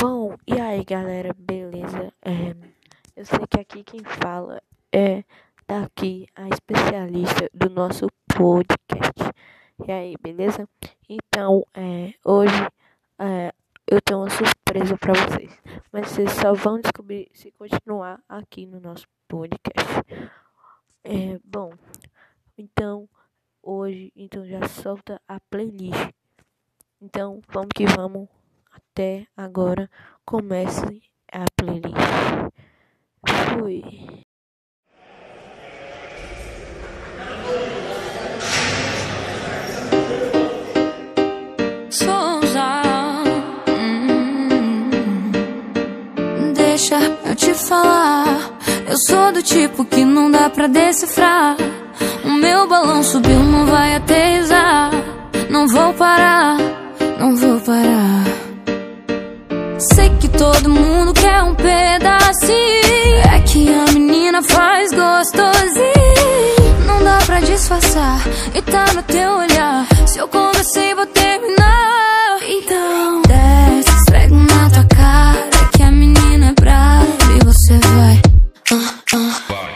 Bom, e aí galera, beleza? É, eu sei que aqui quem fala é daqui a especialista do nosso podcast. E aí, beleza? Então, é, hoje é, eu tenho uma surpresa para vocês, mas vocês só vão descobrir se continuar aqui no nosso podcast. É, bom, então hoje, então já solta a playlist. Então, vamos que vamos até agora comece a playlist. Fui. Hum, deixa eu te falar. Eu sou do tipo que não dá pra decifrar. O meu balão subiu, não vai aterrizar. Não vou parar, não vou parar. Sei que todo mundo quer um pedacinho. É que a menina faz gostosinho. Não dá pra disfarçar, e tá no teu olhar. Se eu comecei, vou terminar. Então, desce, esfrega na tua cara. Que a menina é brava e você vai. Ah, ah.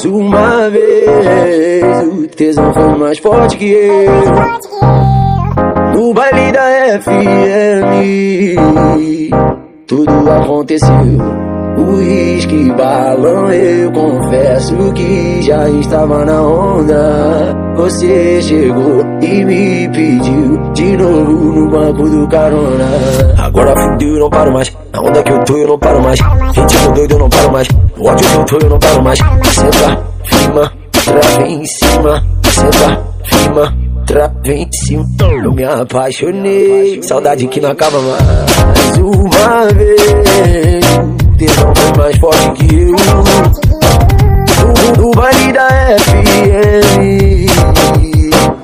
Mais uma vez, o tesão foi mais forte que eu. No baile da FM, tudo aconteceu. Uísque, balão, eu confesso que já estava na onda. Você chegou e me pediu de novo no banco do carona. Agora fudeu, eu não paro mais. Na onda que eu tô, eu não paro mais. Ritmo doido, eu não paro mais. No ódio que eu tô, eu não paro mais. Senta, firma, trava em cima. Senta, firma, trava em cima. Eu me apaixonei. Saudade que não acaba mais. Uma vez, o tesão mais forte que eu. No, no baile da FM,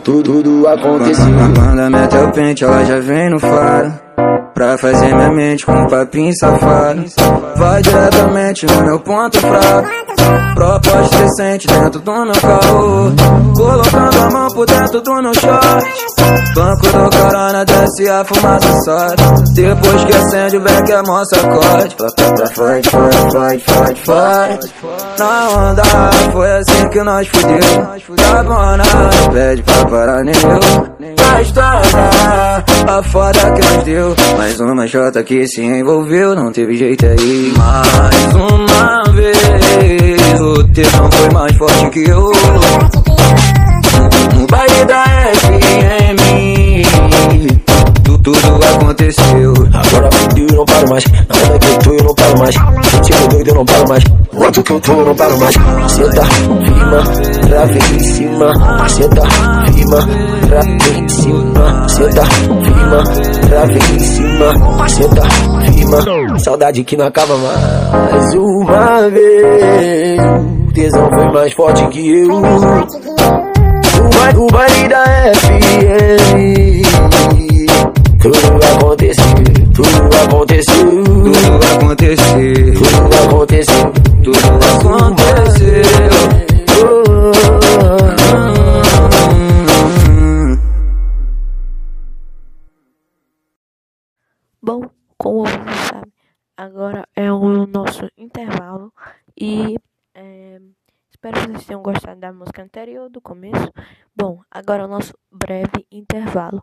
tudo, tudo aconteceu. Quando mete o pente, ela já vem no faro. Pra fazer minha mente com um papinho safado. Vai diretamente no meu ponto fraco. Proposta decente dentro do meu carro. Colocando a mão por dentro do meu short. Banco do corona desce a fumaça sobe. Depois que acende o beck é mó sacode. Pra, pra, pra, forte, forte. Na onda foi assim que nós fudeu. Tá bom, não pede pra parar nem eu. A história, a foda que nós deu. Mais uma jota que se envolveu, não teve jeito aí. Mais uma vez, o tesão foi mais forte que eu. No baile da FM, tudo aconteceu. Agora fudeu, eu não paro mais. Na onda que eu tô, eu não paro mais. Ritmo doido, eu não paro mais. Ódio que eu tô, eu não paro mais. Senta, firma, trava em cima. Senta, firma, trava em cima. Senta, firma, trava em cima. Senta, firma. Saudade que não acaba mais uma vez. O tesão foi mais forte que eu. O baile da FM. Tudo aconteceu, tudo aconteceu, Tudo aconteceu, tudo aconteceu, tudo aconteceu. Bom, como você sabe, agora é o nosso intervalo e é, espero que vocês tenham gostado da música anterior, do começo. Bom, agora é o nosso breve intervalo.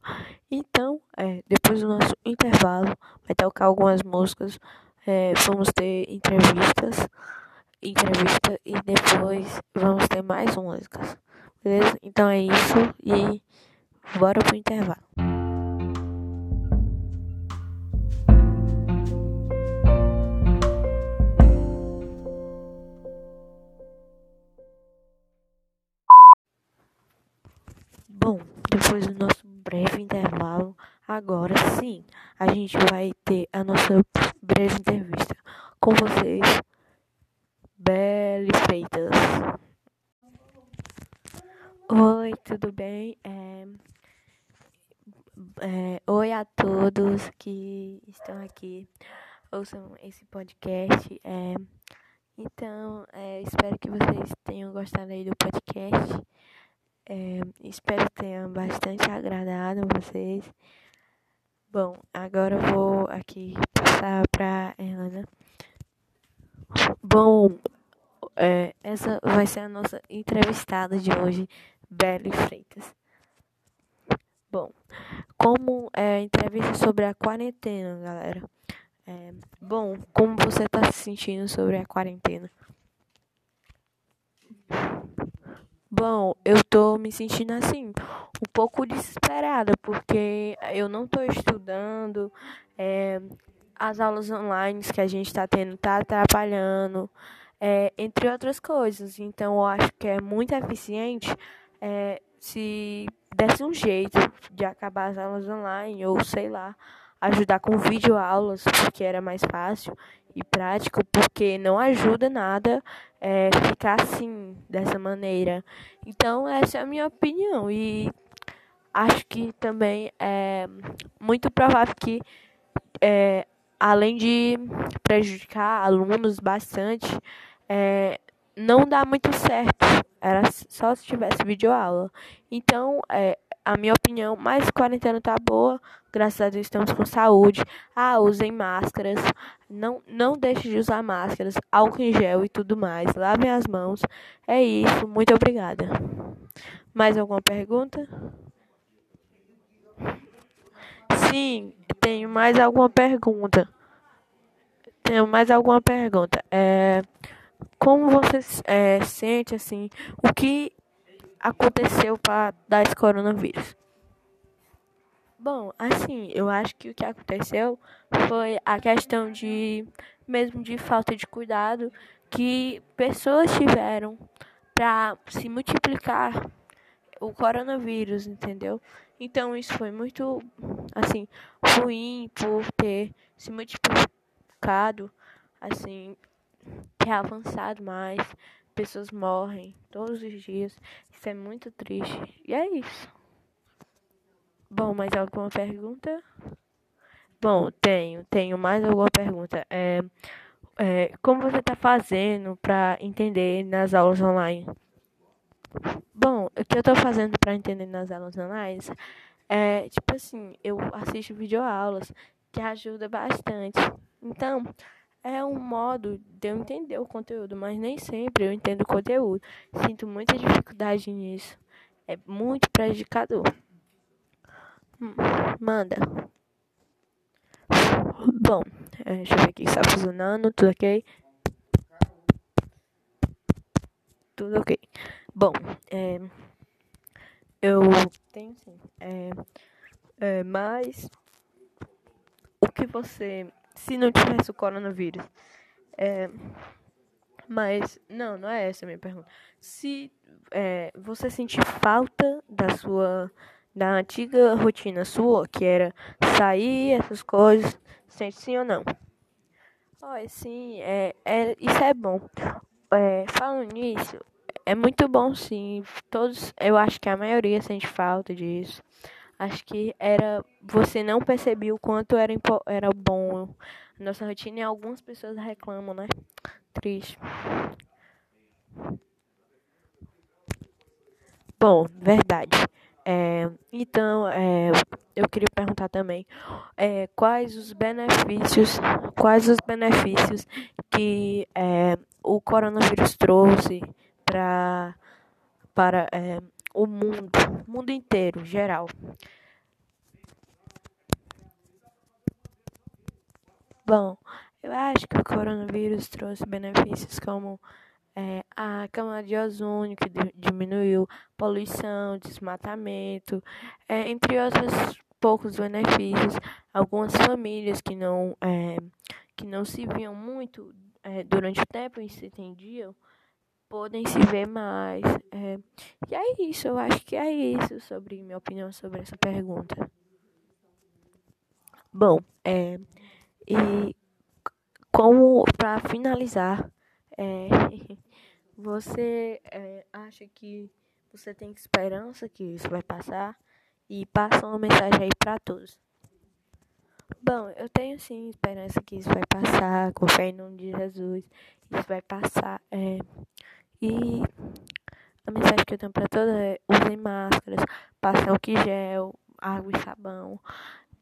Então, é, depois do nosso intervalo, vai tocar algumas músicas, é, vamos ter entrevistas, entrevista e depois vamos ter mais músicas. Beleza? Então é isso e bora pro intervalo. Bom, depois do nosso breve intervalo, agora sim, a gente vai ter a nossa breve entrevista com vocês, Belle Freitas. Oi, tudo bem? É, é, oi a todos que estão aqui, ouçam esse podcast. É, então, é, espero que vocês tenham gostado aí do podcast. É, espero que tenha bastante agradado vocês. Bom, agora eu vou aqui passar para Helena. Bom, é, essa vai ser a nossa entrevistada de hoje, Belle Freitas. Bom, como é entrevista sobre a quarentena, galera. É, bom, como você está se sentindo sobre a quarentena? Bom, eu tô me sentindo assim, um pouco desesperada, porque eu não tô estudando, é, as aulas online que a gente tá tendo tá atrapalhando, é, entre outras coisas. Então eu acho que é muito eficiente é, se desse um jeito de acabar as aulas online, ou sei lá, ajudar com videoaulas, porque era mais fácil e prático, porque não ajuda nada é, ficar assim, dessa maneira. Então, essa é a minha opinião. E acho que também é muito provável que, é, além de prejudicar alunos bastante, é, não dá muito certo. Era só se tivesse videoaula. Então, é, a minha opinião, mas quarentena tá boa, graças a Deus estamos com saúde. Ah, usem máscaras, não, não deixe de usar máscaras, álcool em gel e tudo mais. Lavem as mãos. É isso, muito obrigada. Mais alguma pergunta? Sim, tenho mais alguma pergunta. Tenho mais alguma pergunta. É, como você é, sente assim? O que aconteceu para dar esse coronavírus? Bom, assim, eu acho que o que aconteceu foi a questão de mesmo de falta de cuidado que pessoas tiveram para se multiplicar o coronavírus, entendeu? Então isso foi muito assim ruim por ter se multiplicado, assim, ter avançado mais, pessoas morrem todos os dias. Isso é muito triste. E é isso. Bom, mais alguma pergunta? Bom, tenho, tenho mais alguma pergunta. É, é, como você está fazendo para entender nas aulas online? Bom, o que eu estou fazendo para entender nas aulas online é, tipo assim, eu assisto videoaulas que ajuda bastante. Então, é um modo de eu entender o conteúdo, mas nem sempre eu entendo o conteúdo. Sinto muita dificuldade nisso. É muito prejudicador. Hum, manda. Bom, é, deixa eu ver aqui se está funcionando, tudo ok? Tudo ok. Bom, é, eu tenho sim. É, é, mas o que você. Se não tivesse o coronavírus. É, mas, não, não é essa a minha pergunta. Se é, você sentir falta da sua. Da antiga rotina sua, que era sair, essas coisas, sente sim ou não? Oh, sim, é, é, isso é bom. É, falando nisso, é muito bom sim. Todos, eu acho que a maioria sente falta disso. Acho que era. Você não percebeu o quanto era, era bom nossa rotina e algumas pessoas reclamam, né? Triste. Bom, verdade. É, então, é, eu queria perguntar também é, quais os benefícios, quais os benefícios que é, o coronavírus trouxe pra, para é, o mundo, mundo inteiro, geral. Bom, eu acho que o coronavírus trouxe benefícios como é, a camada de ozônio que diminuiu, poluição, desmatamento, é, entre outros poucos benefícios. Algumas famílias que não, é, que não se viam muito é, durante o tempo e se entendiam, podem se ver mais. É, e é isso, eu acho que é isso sobre minha opinião sobre essa pergunta. Bom, é, e como para finalizar, é, você é, acha que você tem esperança que isso vai passar? E passa uma mensagem aí para todos. Bom, eu tenho sim esperança que isso vai passar, com fé em nome de Jesus, isso vai passar. É, e a mensagem que eu tenho para todos é usem máscaras, passem álcool gel, água e sabão.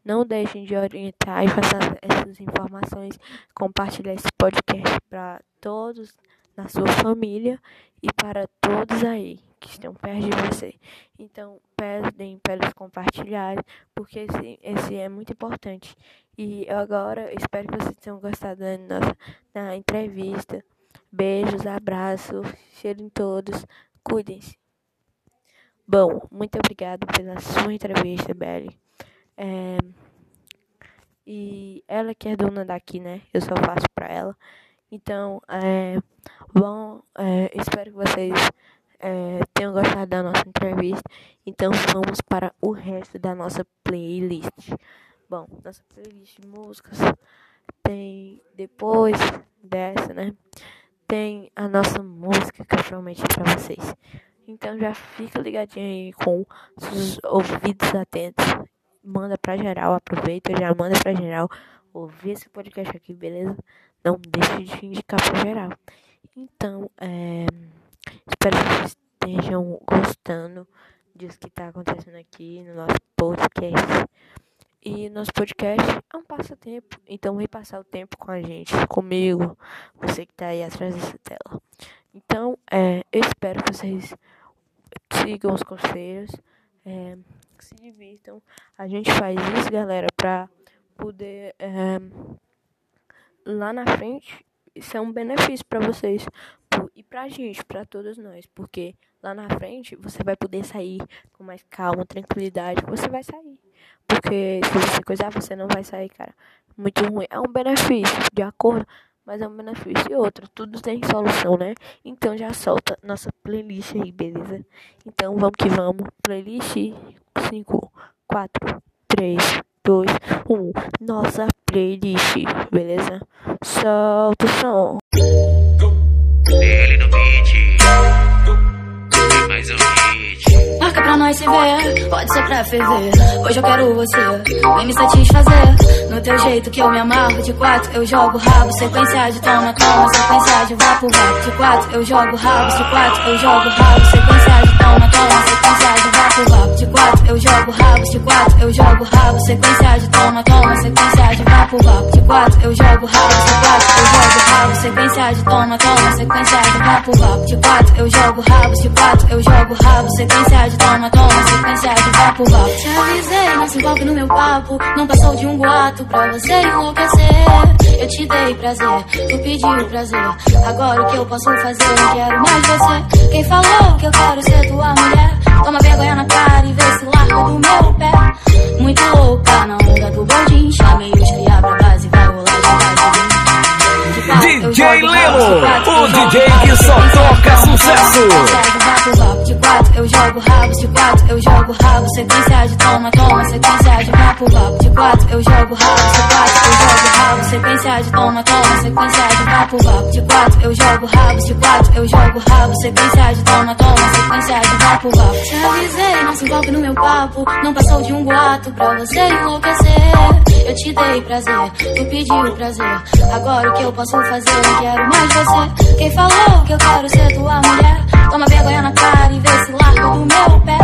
Não deixem de orientar e passar essas informações, compartilhar esse podcast para todos na sua família e para todos aí que estão perto de você. Então, pedem para eles compartilharem, porque esse, esse é muito importante. E agora espero que vocês tenham gostado da nossa da entrevista. Beijos, abraços, cheiro em todos, cuidem-se. Bom, muito obrigado pela sua entrevista, Belly. É, e ela que é dona daqui, né? Eu só faço pra ela. Então, é, bom, é, espero que vocês é, tenham gostado da nossa entrevista. Então, vamos para o resto da nossa playlist. Bom, nossa playlist de músicas tem depois dessa, né? Tem a nossa música que eu prometi pra vocês. Então já fica ligadinho aí com os ouvidos atentos manda pra geral, aproveita, já manda pra geral ouvir esse podcast aqui, beleza? Não deixe de indicar pra geral. Então, é, espero que vocês estejam gostando disso que tá acontecendo aqui no nosso podcast. E nosso podcast é um passatempo, então vem passar o tempo com a gente, comigo, você que tá aí atrás dessa tela. Então, é, eu espero que vocês sigam os conselhos. É, se divirtam. A gente faz isso, galera, pra poder é, lá na frente isso é um benefício para vocês pra gente, para todos nós, porque lá na frente você vai poder sair com mais calma, tranquilidade, você vai sair. Porque se você coisar, você não vai sair, cara. Muito ruim. É um benefício, de acordo, mas é um benefício. E outro, tudo tem solução, né? Então já solta nossa playlist aí, beleza? Então vamos que vamos. Playlist 5, 4, 3, 2, 1. Nossa playlist, beleza? Solta o som. Ele no beat. Mais um hit. Marca pra nós se ver, pode ser pra ferver. Hoje eu quero você, vem me satisfazer. No teu jeito que eu me amarro, de quatro eu jogo rabo. Sequência de toma, toma, sequência de vapo, vapo. De quatro eu jogo rabo, de quatro eu jogo rabo. Sequência de toma, toma, sequência de vapo, vapo. De quatro eu jogo rabo, de quatro eu jogo rabo. Sequência de toma, toma, sequência de vapo, vapo. De quatro eu jogo rabo, de quatro eu jogo rabo. Sequência de toma, toma, sequência de vapo, vapo. De quatro eu jogo rabo, de quatro eu jogo rabo. Sequência de toma, toma, sequência de vapo, vapo. Te avisei, não se envolve no meu papo. Não passou de um boato pra você enlouquecer. Eu te dei prazer, tu pediu prazer. Agora o que eu posso fazer? Eu quero mais você. Quem falou que eu quero ser tua mulher? Toma vergonha na cara e vê se larga do meu pé. Muito louca na onda do bondinho. Chamei os cria pra base, vai rolar de base. DJ Lemo, o DJ que só toca sucesso. De quatro eu jogo rabo. De quatro, eu jogo rabo. Sequência de toma, toma. Sequência de vapo, vapo. De quatro, eu jogo rabo. De quatro, eu jogo rabo. Sequência de toma, toma. Sequência de vapo, vapo. De quatro, eu jogo rabo. De quatro, eu jogo rabo. Sequência de toma, toma. Sequência de vapo, vapo. Te avisei, não se envolve no meu papo. Não passou de um boato pra você enlouquecer. Eu te dei prazer, tu pediu prazer. Agora o que eu posso fazer? Eu quero mais você. Quem falou que eu quero ser tua mulher? Toma vergonha na cara e vê se larga do meu pé.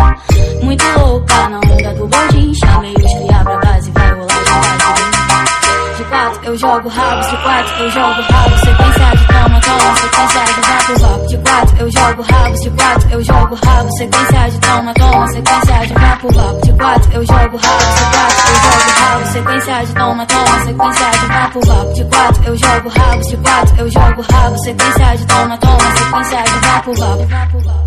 Muito louca na onda do bondinho. Chamei os cria pra base, vai rolar de De quatro eu jogo rabo, de quatro eu jogo rabo. Sequência de toma, toma, sequência de vapo, vapo. De quatro eu jogo rabo, de quatro eu jogo rabo. Sequência de toma, toma, sequência de vapo, vapo. De quatro eu jogo rabo, de quatro eu jogo rabo. Sequência de toma, toma, sequência de vapo, vapo. De quatro eu jogo rabo, de quatro eu jogo. Sequência de toma, toma, sequência de vapo, vapo.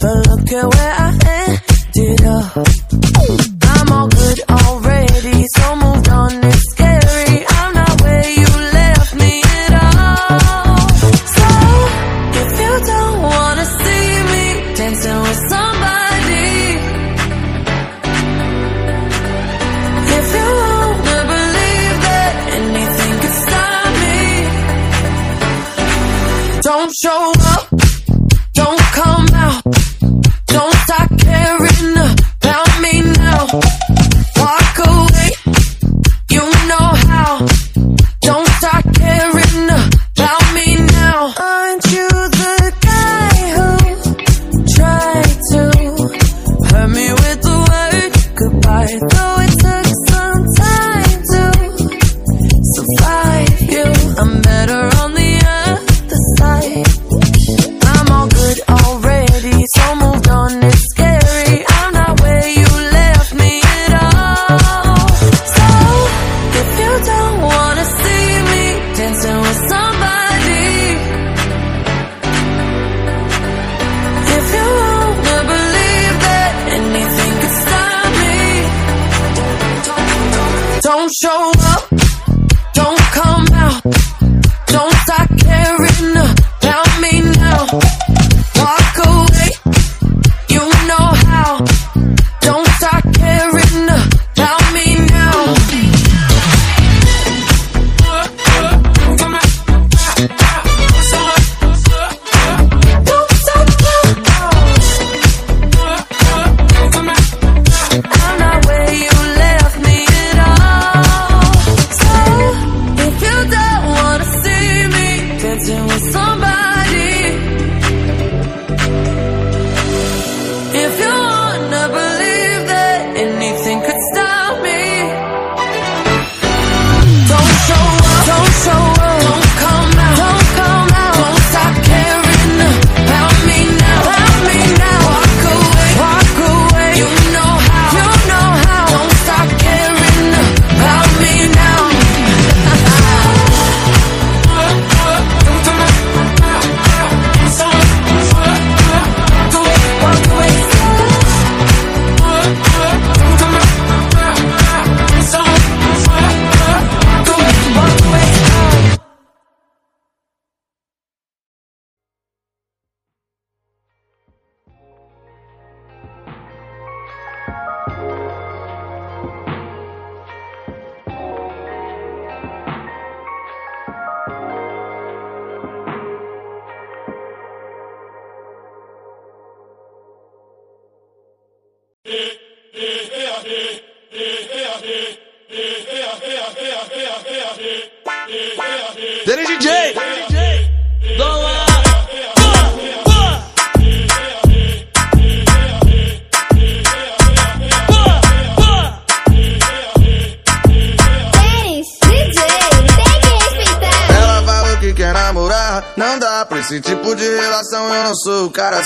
But look at where I ended up.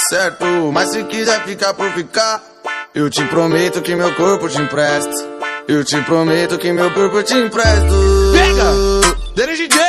Certo. Mas se quiser ficar por ficar, eu te prometo que meu corpo te empresto. Eu te prometo que meu corpo te empresto. Pega! Dele DJ!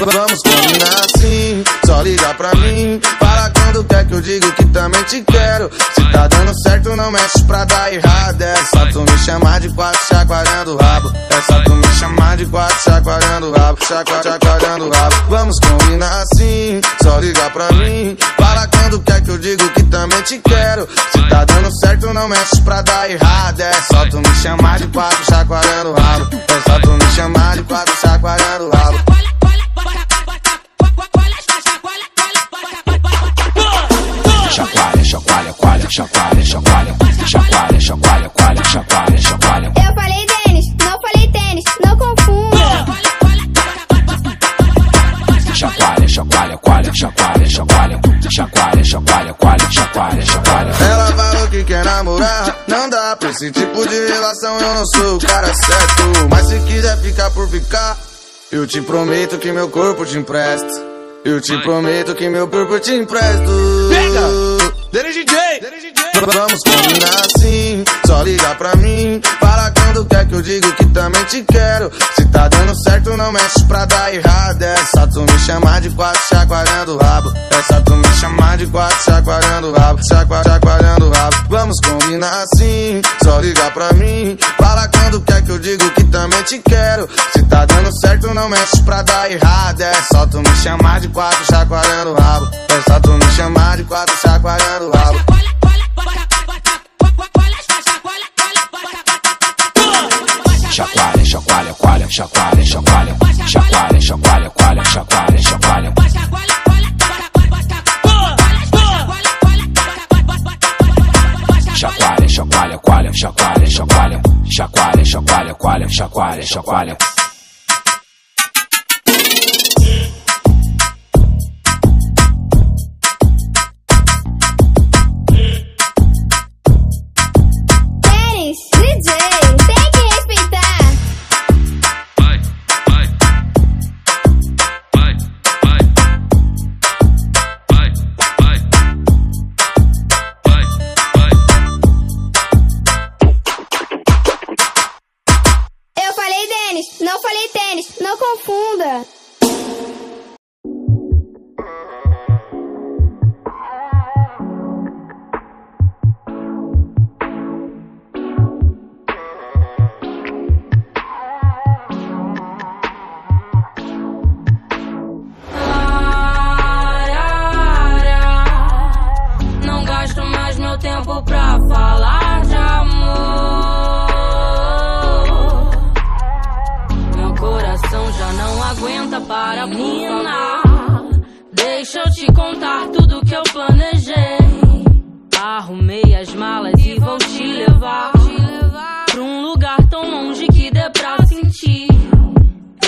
Vamos combinar assim, só liga pra mim. Fala quer que eu digo que também te quero. Se tá dando certo, não mexe pra dar errado. É só tu me chamar de quatro chacoalhando o rabo. É só tu me chamar de quatro chacoalhando o rabo. Chacua, chacoalhando o rabo. Vamos combinar assim, só liga pra mim. Fala quando quer que eu digo que também te quero. Se tá dando certo, não mexe pra dar errado. É só tu me chamar de quatro chacoalhando o rabo. É só tu me chamar de quatro chacoalhando o rabo. Chacoalha, chacoalha, coalha, chacoalha, chacoalha, chacoalha, chacoalha, coalha, chacoalha, chacoalha. Eu falei tênis, não falei tênis, não confunda. Chacoalha, chacoalha, coalha, chacoalha, chacoalha, chacoalha, chacoalha, coalha, chacoalha, chacoalha. Ela falou que quer namorar, não dá pra esse tipo de relação, eu não sou o cara certo. Mas se quiser ficar por ficar, eu te prometo que meu corpo te empresto. Eu te prometo que meu corpo te empresto. Pega! Dele DJ! Vamos combinar assim, só liga pra mim. Fala quando quer que eu digo que também te quero. Se tá dando certo, não mexe pra dar errado. É só tu me chamar de quatro chacoalhando o rabo. É só tu me chamar de quatro chacoalhando o rabo. Chacua, chacoalhando o rabo. Vamos combinar assim, só liga pra mim. Fala quando quer que eu digo que também te quero. Se tá dando certo, não mexe pra dar errado. É só tu me chamar de quatro chacoalhando o rabo. É só tu me chamar de quatro chacoalhando o rabo. Chacoalha, chacoalha, coalha, chacoalha, chacoalha, chacoalha, chacoalha, coalha, chacoalha, chacoalha. Chacoalha, chacoalha, coalha, chacoalha, chacoalha, chacoalha, chacoalha, coalha, chacoalha, chacoalha. Para mina. Deixa eu te contar tudo que eu planejei. Arrumei as malas e vou te levar pra um lugar tão longe que dê pra sentir.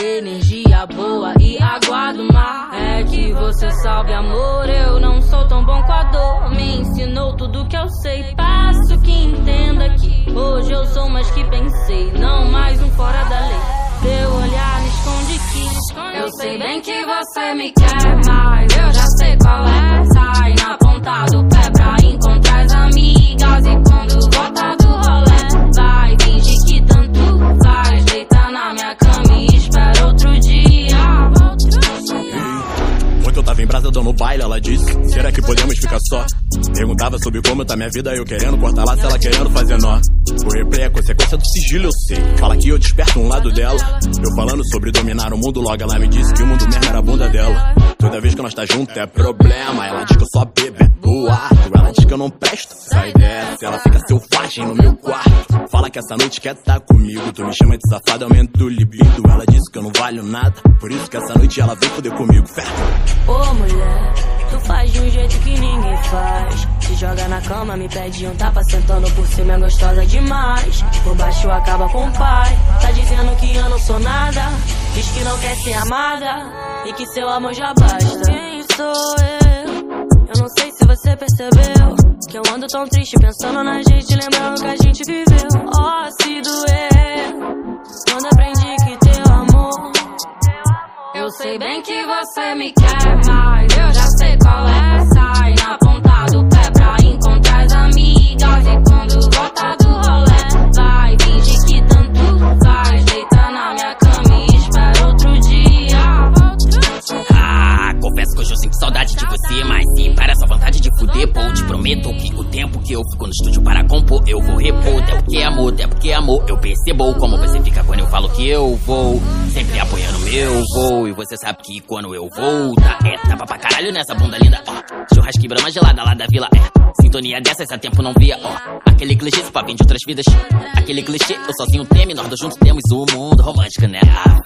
Energia boa e água do mar. É que você sabe, amor. Eu não sou tão bom com a dor. Me ensinou tudo que eu sei. Passo que entenda que hoje eu sou mais que pensei. Não mais um fora da lei. Teu olhar esconde que eu sei bem que você me quer, Perguntava sobre como tá minha vida, eu querendo cortar se ela querendo fazer nó. O replay é consequência do sigilo, eu sei. Fala que eu desperto um lado dela. Eu falando sobre dominar o mundo, logo ela me disse que o mundo merda era a bunda dela. Toda vez que nós tá junto é problema. Ela diz que eu só bebo, é boato. Que eu não presto, sai dessa. Ela fica selvagem no meu quarto. Fala que essa noite quer tá comigo. Tu me chama de safado, aumenta o libido. Ela disse que eu não valho nada. Por isso que essa noite ela veio foder comigo. Fé. Ô mulher, tu faz de um jeito que ninguém faz. Se joga na cama, me pede um tapa, sentando por cima é gostosa demais. Por baixo acaba com o pai. Tá dizendo que eu não sou nada. Diz que não quer ser amada. E que seu amor já basta. Quem sou eu? Eu não sei se você percebeu. Que eu ando tão triste pensando na gente, lembrando que a gente viveu. Ó, se doer. Quando aprendi que teu amor eu sei bem que você me quer, mas saudade de você, mas sim para essa vontade de fuder, pô, te prometo que o tempo que eu fico no estúdio para compor, eu vou repor. É porque amor, é porque amor, eu percebo como você fica quando eu falo que eu vou. Sempre apoiando meu voo, e você sabe que quando eu vou, tá é tapa pra caralho nessa bunda linda, ó. Churrasco e brama gelada lá da vila, é. Sintonia dessa essa tempo não via, ó. Aquele clichê, se vem de outras vidas. Aquele clichê, eu sozinho teme, nós dois juntos temos o mundo romântico, né?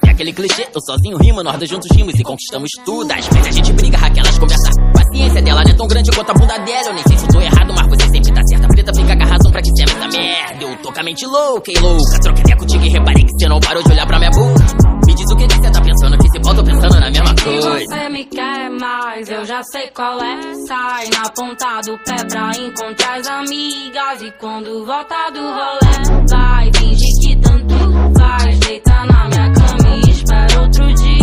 E aquele clichê, eu sozinho rimo, nós dois juntos rimos e conquistamos tudo. Às vezes a gente briga, aquelas coisas conversa. Paciência dela não é tão grande quanto a bunda dela. Eu nem sei se eu tô errado, mas você sempre tá certa. Preta fica com a razão pra essa merda. Eu tô com a mente louca e louca. Troquei ideia contigo e reparei que você não parou de olhar pra minha boca. Me diz o que que você tá pensando, que se tô pensando na mesma coisa. Você me quer mais, eu já sei qual é. Sai na ponta do pé pra encontrar as amigas. E quando volta do rolê, vai fingir que tanto faz. Deita na minha cama e espera outro dia.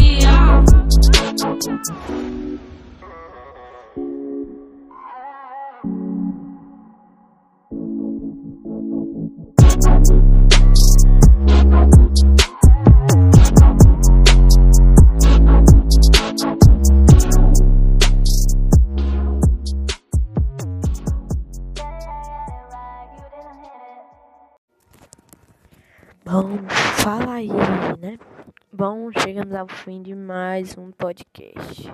Ao fim de mais um podcast.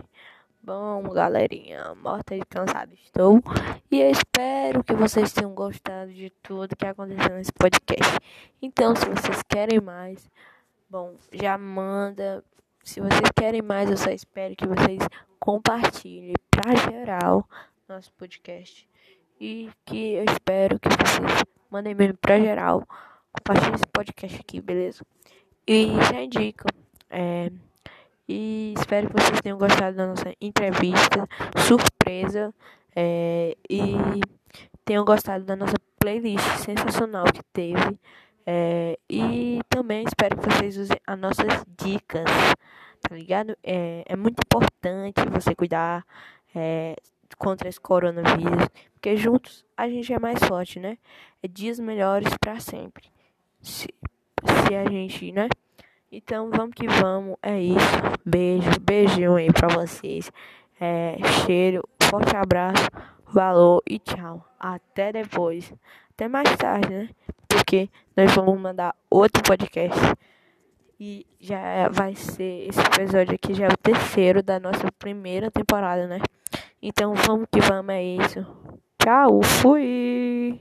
Bom, galerinha, morta de cansado estou. E eu espero que vocês tenham gostado de tudo que aconteceu nesse podcast. Então, se vocês querem mais, bom, já manda. Se vocês querem mais, eu só espero que vocês compartilhem pra geral nosso podcast. E que eu espero que vocês mandem mesmo pra geral. Compartilhe esse podcast aqui, beleza? E já indico. É, e espero que vocês tenham gostado da nossa entrevista surpresa. É, e tenham gostado da nossa playlist sensacional que teve. É, e também espero que vocês usem as nossas dicas, tá ligado? É, é muito importante você cuidar é, contra esse coronavírus, porque juntos a gente é mais forte, né? É dias melhores para sempre. Se, se a gente, né? Então vamos que vamos, é isso. Beijo, beijão aí pra vocês. É, cheiro, forte abraço, valor e tchau. Até depois. Até mais tarde, né? Porque nós vamos mandar outro podcast. E já vai ser. Esse episódio aqui já é o terceiro da nossa primeira temporada, né? Então vamos que vamos, é isso. Tchau, fui!